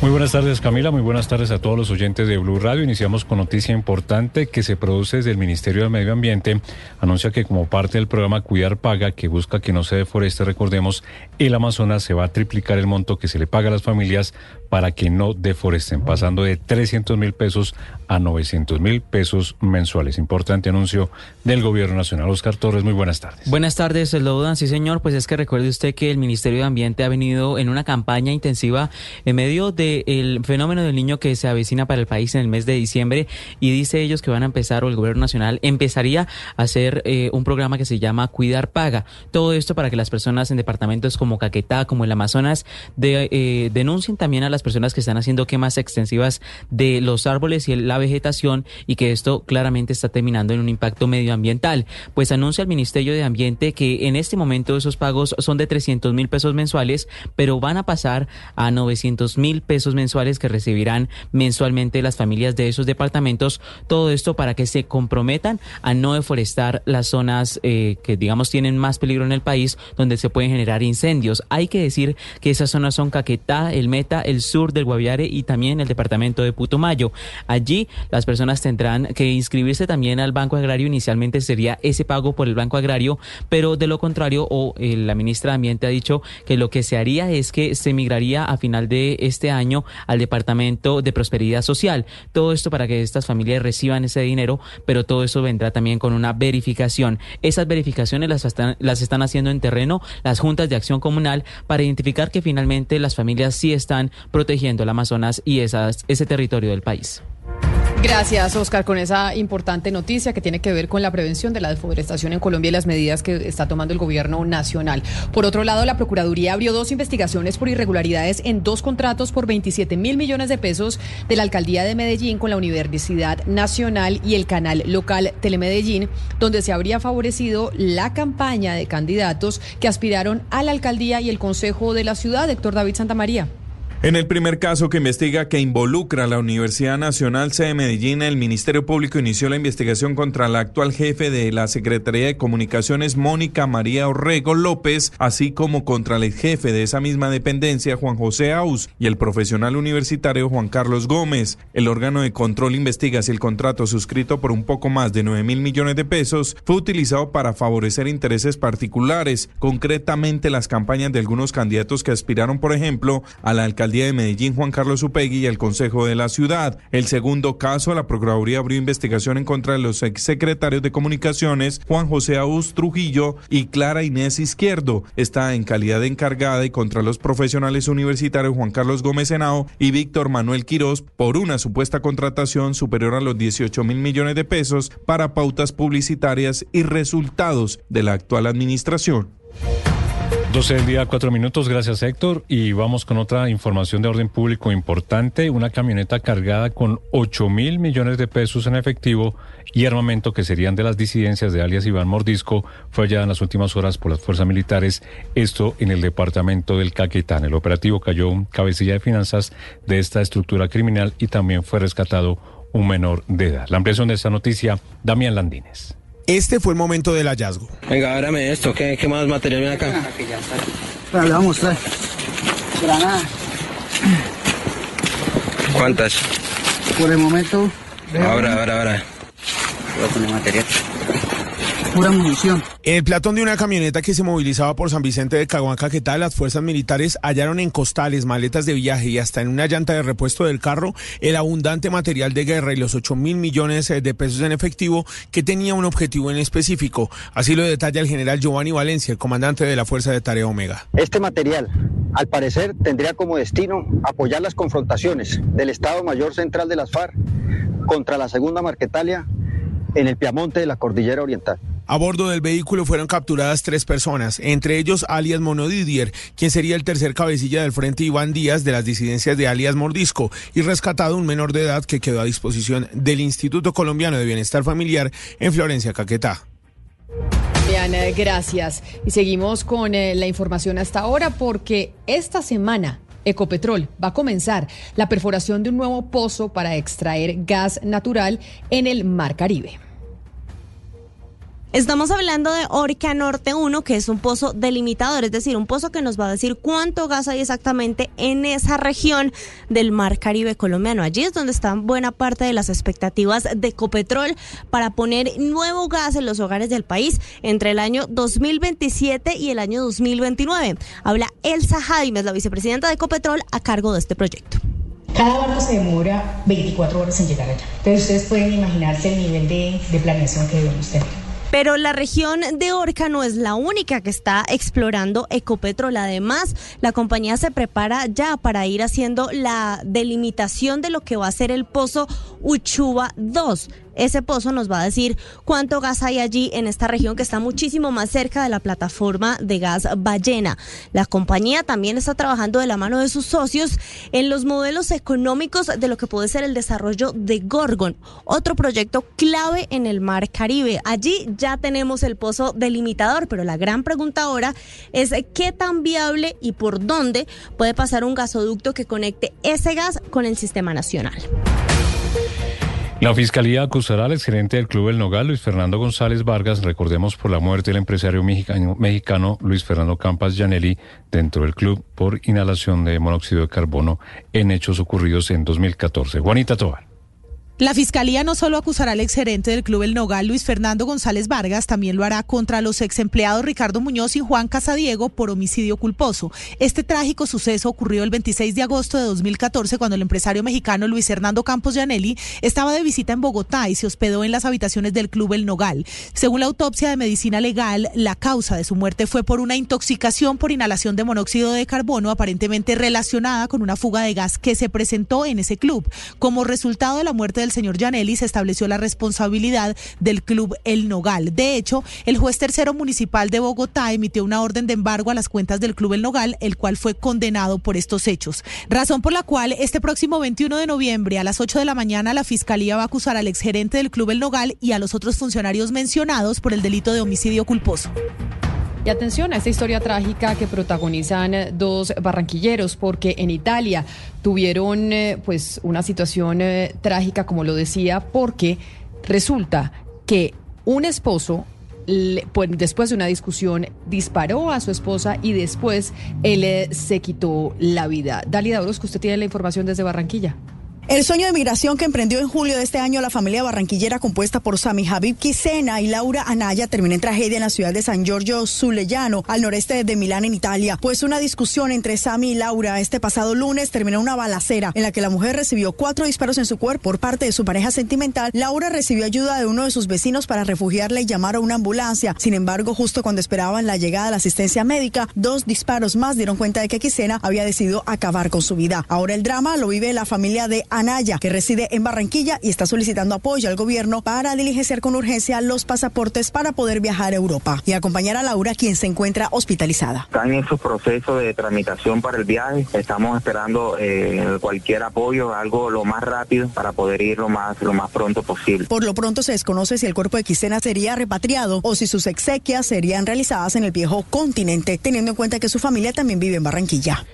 Muy buenas tardes Camila, muy buenas tardes a todos los oyentes de Blue Radio. Iniciamos con noticia importante que se produce desde el Ministerio del Medio Ambiente. Anuncia que como parte del programa Cuidar Paga, que busca que no se deforeste, recordemos, el Amazonas se va a triplicar el monto que se le paga a las familias para que no deforesten, pasando de 300 mil pesos a 900 mil pesos mensuales. Importante anuncio del Gobierno Nacional. Oscar Torres, muy buenas tardes. Buenas tardes, Lodan. Sí, señor, pues es que recuerde usted que el Ministerio de Ambiente ha venido en una campaña intensiva en medio del fenómeno del niño que se avecina para el país en el mes de diciembre y dice ellos que van a empezar, o el Gobierno Nacional empezaría a hacer eh, un programa que se llama Cuidar Paga. Todo esto para que las personas en departamentos como Caquetá, como el Amazonas, de, eh, denuncien también a las personas que están haciendo quemas extensivas de los árboles y la vegetación y que esto claramente está terminando en un impacto medioambiental. Pues anuncia el Ministerio de Ambiente que en este momento esos pagos son de 300 mil pesos mensuales, pero van a pasar a 900 mil pesos mensuales que recibirán mensualmente las familias de esos departamentos. Todo esto para que se comprometan a no deforestar las zonas eh, que digamos tienen más peligro en el país, donde se pueden generar incendios. Hay que decir que esas zonas son Caquetá, el Meta, el sur del Guaviare y también el departamento de Putumayo. Allí las personas tendrán que inscribirse también al Banco Agrario. Inicialmente sería ese pago por el Banco Agrario, pero de lo contrario, o eh, la ministra de Ambiente ha dicho que lo que se haría es que se migraría a final de este año al Departamento de Prosperidad Social. Todo esto para que estas familias reciban ese dinero, pero todo eso vendrá también con una verificación. Esas verificaciones las están, las están haciendo en terreno las juntas de acción comunal para identificar que finalmente las familias sí están protegiendo el Amazonas y esas, ese territorio del país. Gracias, Oscar, con esa importante noticia que tiene que ver con la prevención de la deforestación en Colombia y las medidas que está tomando el gobierno nacional. Por otro lado, la Procuraduría abrió dos investigaciones por irregularidades en dos contratos por 27 mil millones de pesos de la Alcaldía de Medellín con la Universidad Nacional y el canal local Telemedellín, donde se habría favorecido la campaña de candidatos que aspiraron a la alcaldía y el Consejo de la ciudad, Héctor David Santamaría. En el primer caso que investiga que involucra a la Universidad Nacional C de Medellín, el Ministerio Público inició la investigación contra la actual jefe de la Secretaría de Comunicaciones, Mónica María Orrego López, así como contra el jefe de esa misma dependencia, Juan José Aus, y el profesional universitario Juan Carlos Gómez. El órgano de control investiga si el contrato suscrito por un poco más de 9 mil millones de pesos fue utilizado para favorecer intereses particulares, concretamente las campañas de algunos candidatos que aspiraron, por ejemplo, a la alcaldía Alcaldía de Medellín Juan Carlos Upegui y el Consejo de la Ciudad. El segundo caso, la Procuraduría abrió investigación en contra de los exsecretarios de Comunicaciones Juan José Aus Trujillo y Clara Inés Izquierdo. Está en calidad de encargada y contra los profesionales universitarios Juan Carlos Gómez Henao y Víctor Manuel Quirós por una supuesta contratación superior a los 18 mil millones de pesos para pautas publicitarias y resultados de la actual administración. 12 del día, 4 minutos. Gracias, Héctor. Y vamos con otra información de orden público importante. Una camioneta cargada con 8 mil millones de pesos en efectivo y armamento que serían de las disidencias de alias Iván Mordisco fue hallada en las últimas horas por las fuerzas militares. Esto en el departamento del Caquetán. El operativo cayó un cabecilla de finanzas de esta estructura criminal y también fue rescatado un menor de edad. La ampliación de esta noticia, Damián Landines. Este fue el momento del hallazgo. Venga, ábrame esto. ¿Qué, qué más material viene acá? Pero le vamos a mostrar. Granada. ¿Cuántas? Por el momento. Ahora, ahora, ahora. Voy a poner material. Pura munición. En el platón de una camioneta que se movilizaba por San Vicente de Caguán, Caquetá, las fuerzas militares hallaron en costales, maletas de viaje y hasta en una llanta de repuesto del carro el abundante material de guerra y los 8 mil millones de pesos en efectivo que tenía un objetivo en específico. Así lo detalla el general Giovanni Valencia, el comandante de la Fuerza de Tarea Omega. Este material, al parecer, tendría como destino apoyar las confrontaciones del Estado Mayor Central de las FARC contra la Segunda Marquetalia en el Piamonte de la Cordillera Oriental. A bordo del vehículo fueron capturadas tres personas, entre ellos alias Monodidier, quien sería el tercer cabecilla del frente Iván Díaz de las disidencias de alias Mordisco, y rescatado un menor de edad que quedó a disposición del Instituto Colombiano de Bienestar Familiar en Florencia, Caquetá. Bien, eh, gracias. Y seguimos con eh, la información hasta ahora porque esta semana Ecopetrol va a comenzar la perforación de un nuevo pozo para extraer gas natural en el Mar Caribe. Estamos hablando de Orca Norte 1, que es un pozo delimitador, es decir, un pozo que nos va a decir cuánto gas hay exactamente en esa región del Mar Caribe colombiano. Allí es donde están buena parte de las expectativas de Ecopetrol para poner nuevo gas en los hogares del país entre el año 2027 y el año 2029. Habla Elsa Jaimes, la vicepresidenta de Ecopetrol, a cargo de este proyecto. Cada barco se demora 24 horas en llegar allá. Entonces ustedes pueden imaginarse el nivel de, de planeación que debemos tener. Pero la región de Orca no es la única que está explorando Ecopetrol. Además, la compañía se prepara ya para ir haciendo la delimitación de lo que va a ser el pozo Uchuba 2 ese pozo nos va a decir cuánto gas hay allí en esta región que está muchísimo más cerca de la plataforma de gas ballena. La compañía también está trabajando de la mano de sus socios en los modelos económicos de lo que puede ser el desarrollo de Gorgon, otro proyecto clave en el mar Caribe. Allí ya tenemos el pozo delimitador, pero la gran pregunta ahora es qué tan viable y por dónde puede pasar un gasoducto que conecte ese gas con el sistema nacional. La Fiscalía acusará al exgerente del Club El Nogal, Luis Fernando González Vargas, recordemos por la muerte del empresario mexicano, mexicano Luis Fernando Campas Janelli dentro del club por inhalación de monóxido de carbono en hechos ocurridos en 2014. Juanita Tobar. La fiscalía no solo acusará al exgerente del club El Nogal, Luis Fernando González Vargas, también lo hará contra los ex empleados Ricardo Muñoz y Juan Casadiego por homicidio culposo. Este trágico suceso ocurrió el 26 de agosto de 2014 cuando el empresario mexicano Luis Hernando Campos Gianelli estaba de visita en Bogotá y se hospedó en las habitaciones del club El Nogal. Según la autopsia de medicina legal, la causa de su muerte fue por una intoxicación por inhalación de monóxido de carbono aparentemente relacionada con una fuga de gas que se presentó en ese club. Como resultado de la muerte del señor Janelli se estableció la responsabilidad del club El Nogal. De hecho, el juez tercero municipal de Bogotá emitió una orden de embargo a las cuentas del club El Nogal, el cual fue condenado por estos hechos. Razón por la cual este próximo 21 de noviembre a las 8 de la mañana la fiscalía va a acusar al exgerente del club El Nogal y a los otros funcionarios mencionados por el delito de homicidio culposo. Y atención a esta historia trágica que protagonizan eh, dos barranquilleros, porque en Italia tuvieron eh, pues una situación eh, trágica, como lo decía, porque resulta que un esposo pues, después de una discusión disparó a su esposa y después él se quitó la vida. Dalida que usted tiene la información desde Barranquilla. El sueño de migración que emprendió en julio de este año la familia barranquillera compuesta por Sami Habib Quisena y Laura Anaya terminó en tragedia en la ciudad de San Giorgio Sulellano, al noreste de Milán, en Italia. Pues una discusión entre Sami y Laura este pasado lunes terminó una balacera en la que la mujer recibió cuatro disparos en su cuerpo por parte de su pareja sentimental. Laura recibió ayuda de uno de sus vecinos para refugiarla y llamar a una ambulancia. Sin embargo, justo cuando esperaban la llegada de la asistencia médica, dos disparos más dieron cuenta de que Quisena había decidido acabar con su vida. Ahora el drama lo vive la familia de Anaya, que reside en Barranquilla y está solicitando apoyo al gobierno para diligenciar con urgencia los pasaportes para poder viajar a Europa y acompañar a Laura, quien se encuentra hospitalizada. Están en su proceso de tramitación para el viaje. Estamos esperando eh, cualquier apoyo, algo lo más rápido para poder ir lo más, lo más pronto posible. Por lo pronto se desconoce si el cuerpo de Quisena sería repatriado o si sus exequias serían realizadas en el viejo continente, teniendo en cuenta que su familia también vive en Barranquilla.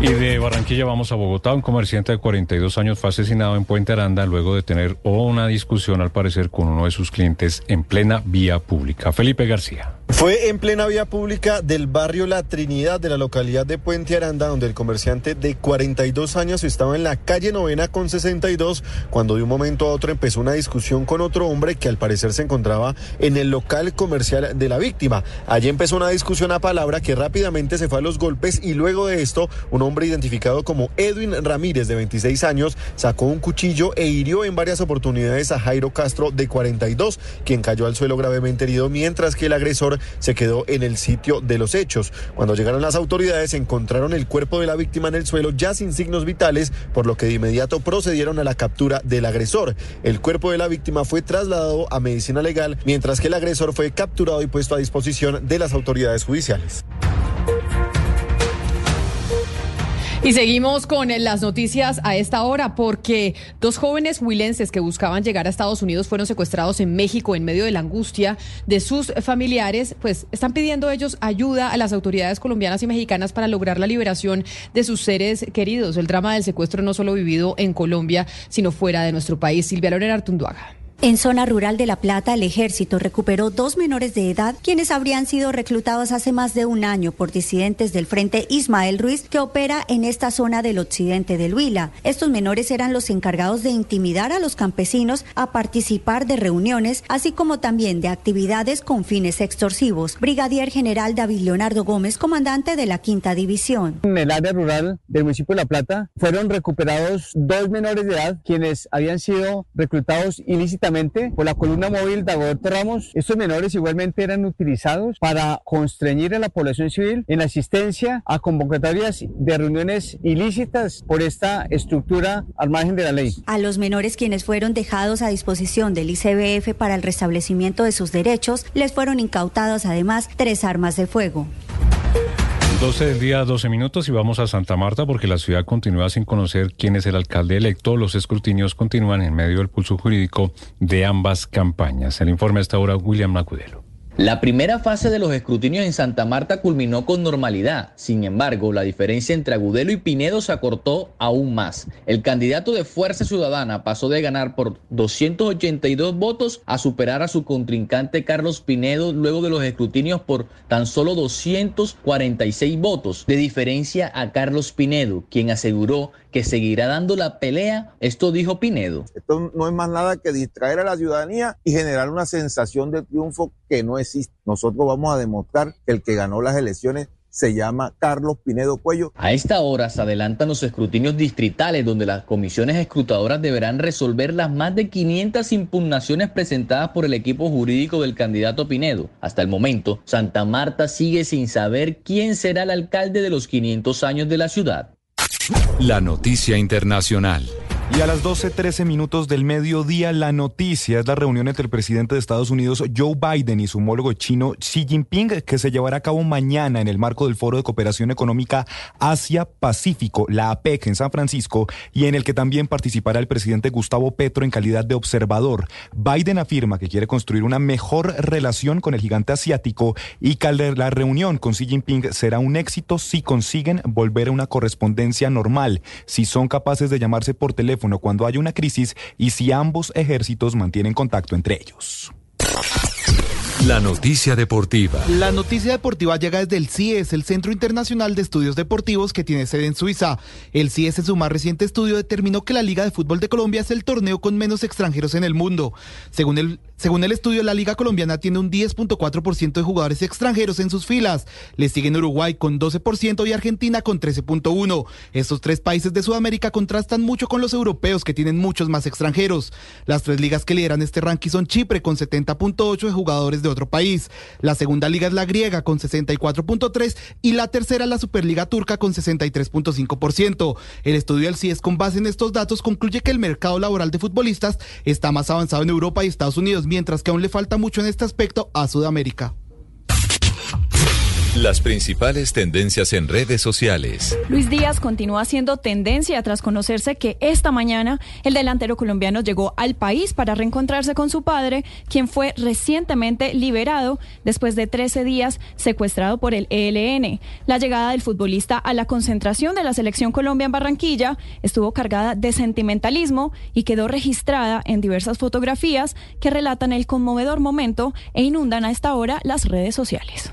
Y de Barranquilla vamos a Bogotá. Un comerciante de 42 años fue asesinado en Puente Aranda luego de tener una discusión, al parecer, con uno de sus clientes en plena vía pública. Felipe García. Fue en plena vía pública del barrio La Trinidad de la localidad de Puente Aranda, donde el comerciante de 42 años estaba en la calle novena con 62, cuando de un momento a otro empezó una discusión con otro hombre que al parecer se encontraba en el local comercial de la víctima. Allí empezó una discusión a palabra que rápidamente se fue a los golpes y luego de esto, un hombre identificado como Edwin Ramírez, de 26 años, sacó un cuchillo e hirió en varias oportunidades a Jairo Castro, de 42, quien cayó al suelo gravemente herido, mientras que el agresor se quedó en el sitio de los hechos. Cuando llegaron las autoridades encontraron el cuerpo de la víctima en el suelo ya sin signos vitales, por lo que de inmediato procedieron a la captura del agresor. El cuerpo de la víctima fue trasladado a medicina legal, mientras que el agresor fue capturado y puesto a disposición de las autoridades judiciales. Y seguimos con las noticias a esta hora porque dos jóvenes huilenses que buscaban llegar a Estados Unidos fueron secuestrados en México en medio de la angustia de sus familiares, pues están pidiendo ellos ayuda a las autoridades colombianas y mexicanas para lograr la liberación de sus seres queridos. El drama del secuestro no solo vivido en Colombia, sino fuera de nuestro país. Silvia Lorena Artunduaga. En zona rural de La Plata, el ejército recuperó dos menores de edad quienes habrían sido reclutados hace más de un año por disidentes del Frente Ismael Ruiz que opera en esta zona del occidente del Huila. Estos menores eran los encargados de intimidar a los campesinos a participar de reuniones, así como también de actividades con fines extorsivos. Brigadier General David Leonardo Gómez, comandante de la Quinta División. En el área rural del municipio de La Plata fueron recuperados dos menores de edad quienes habían sido reclutados ilícitamente por la columna móvil Dagoberto Ramos. Estos menores igualmente eran utilizados para constreñir a la población civil en asistencia a convocatorias de reuniones ilícitas por esta estructura al margen de la ley. A los menores quienes fueron dejados a disposición del ICBF para el restablecimiento de sus derechos, les fueron incautados además tres armas de fuego. 12 del día, 12 minutos y vamos a Santa Marta porque la ciudad continúa sin conocer quién es el alcalde electo. Los escrutinios continúan en medio del pulso jurídico de ambas campañas. El informe hasta ahora William Macudelo. La primera fase de los escrutinios en Santa Marta culminó con normalidad. Sin embargo, la diferencia entre Agudelo y Pinedo se acortó aún más. El candidato de Fuerza Ciudadana pasó de ganar por 282 votos a superar a su contrincante Carlos Pinedo luego de los escrutinios por tan solo 246 votos, de diferencia a Carlos Pinedo, quien aseguró que seguirá dando la pelea. Esto dijo Pinedo. Esto no es más nada que distraer a la ciudadanía y generar una sensación de triunfo que no existe. Nosotros vamos a demostrar que el que ganó las elecciones se llama Carlos Pinedo Cuello. A esta hora se adelantan los escrutinios distritales donde las comisiones escrutadoras deberán resolver las más de 500 impugnaciones presentadas por el equipo jurídico del candidato Pinedo. Hasta el momento, Santa Marta sigue sin saber quién será el alcalde de los 500 años de la ciudad. La noticia internacional. Y a las 12.13 minutos del mediodía, la noticia es la reunión entre el presidente de Estados Unidos, Joe Biden, y su homólogo chino, Xi Jinping, que se llevará a cabo mañana en el marco del Foro de Cooperación Económica Asia-Pacífico, la APEC, en San Francisco, y en el que también participará el presidente Gustavo Petro en calidad de observador. Biden afirma que quiere construir una mejor relación con el gigante asiático y que la reunión con Xi Jinping será un éxito si consiguen volver a una correspondencia normal, si son capaces de llamarse por teléfono cuando hay una crisis y si ambos ejércitos mantienen contacto entre ellos. La noticia deportiva. La noticia deportiva llega desde el CIES, el Centro Internacional de Estudios Deportivos que tiene sede en Suiza. El CIES en su más reciente estudio determinó que la Liga de Fútbol de Colombia es el torneo con menos extranjeros en el mundo. Según el, según el estudio, la Liga Colombiana tiene un 10.4% de jugadores extranjeros en sus filas. Le siguen Uruguay con 12% y Argentina con 13.1%. Estos tres países de Sudamérica contrastan mucho con los europeos que tienen muchos más extranjeros. Las tres ligas que lideran este ranking son Chipre con 70.8 de jugadores de otro país. La segunda liga es la griega con 64.3 y la tercera la Superliga turca con 63.5%. El estudio del CIES con base en estos datos concluye que el mercado laboral de futbolistas está más avanzado en Europa y Estados Unidos, mientras que aún le falta mucho en este aspecto a Sudamérica. Las principales tendencias en redes sociales. Luis Díaz continúa siendo tendencia tras conocerse que esta mañana el delantero colombiano llegó al país para reencontrarse con su padre, quien fue recientemente liberado después de 13 días secuestrado por el ELN. La llegada del futbolista a la concentración de la selección Colombia en Barranquilla estuvo cargada de sentimentalismo y quedó registrada en diversas fotografías que relatan el conmovedor momento e inundan a esta hora las redes sociales.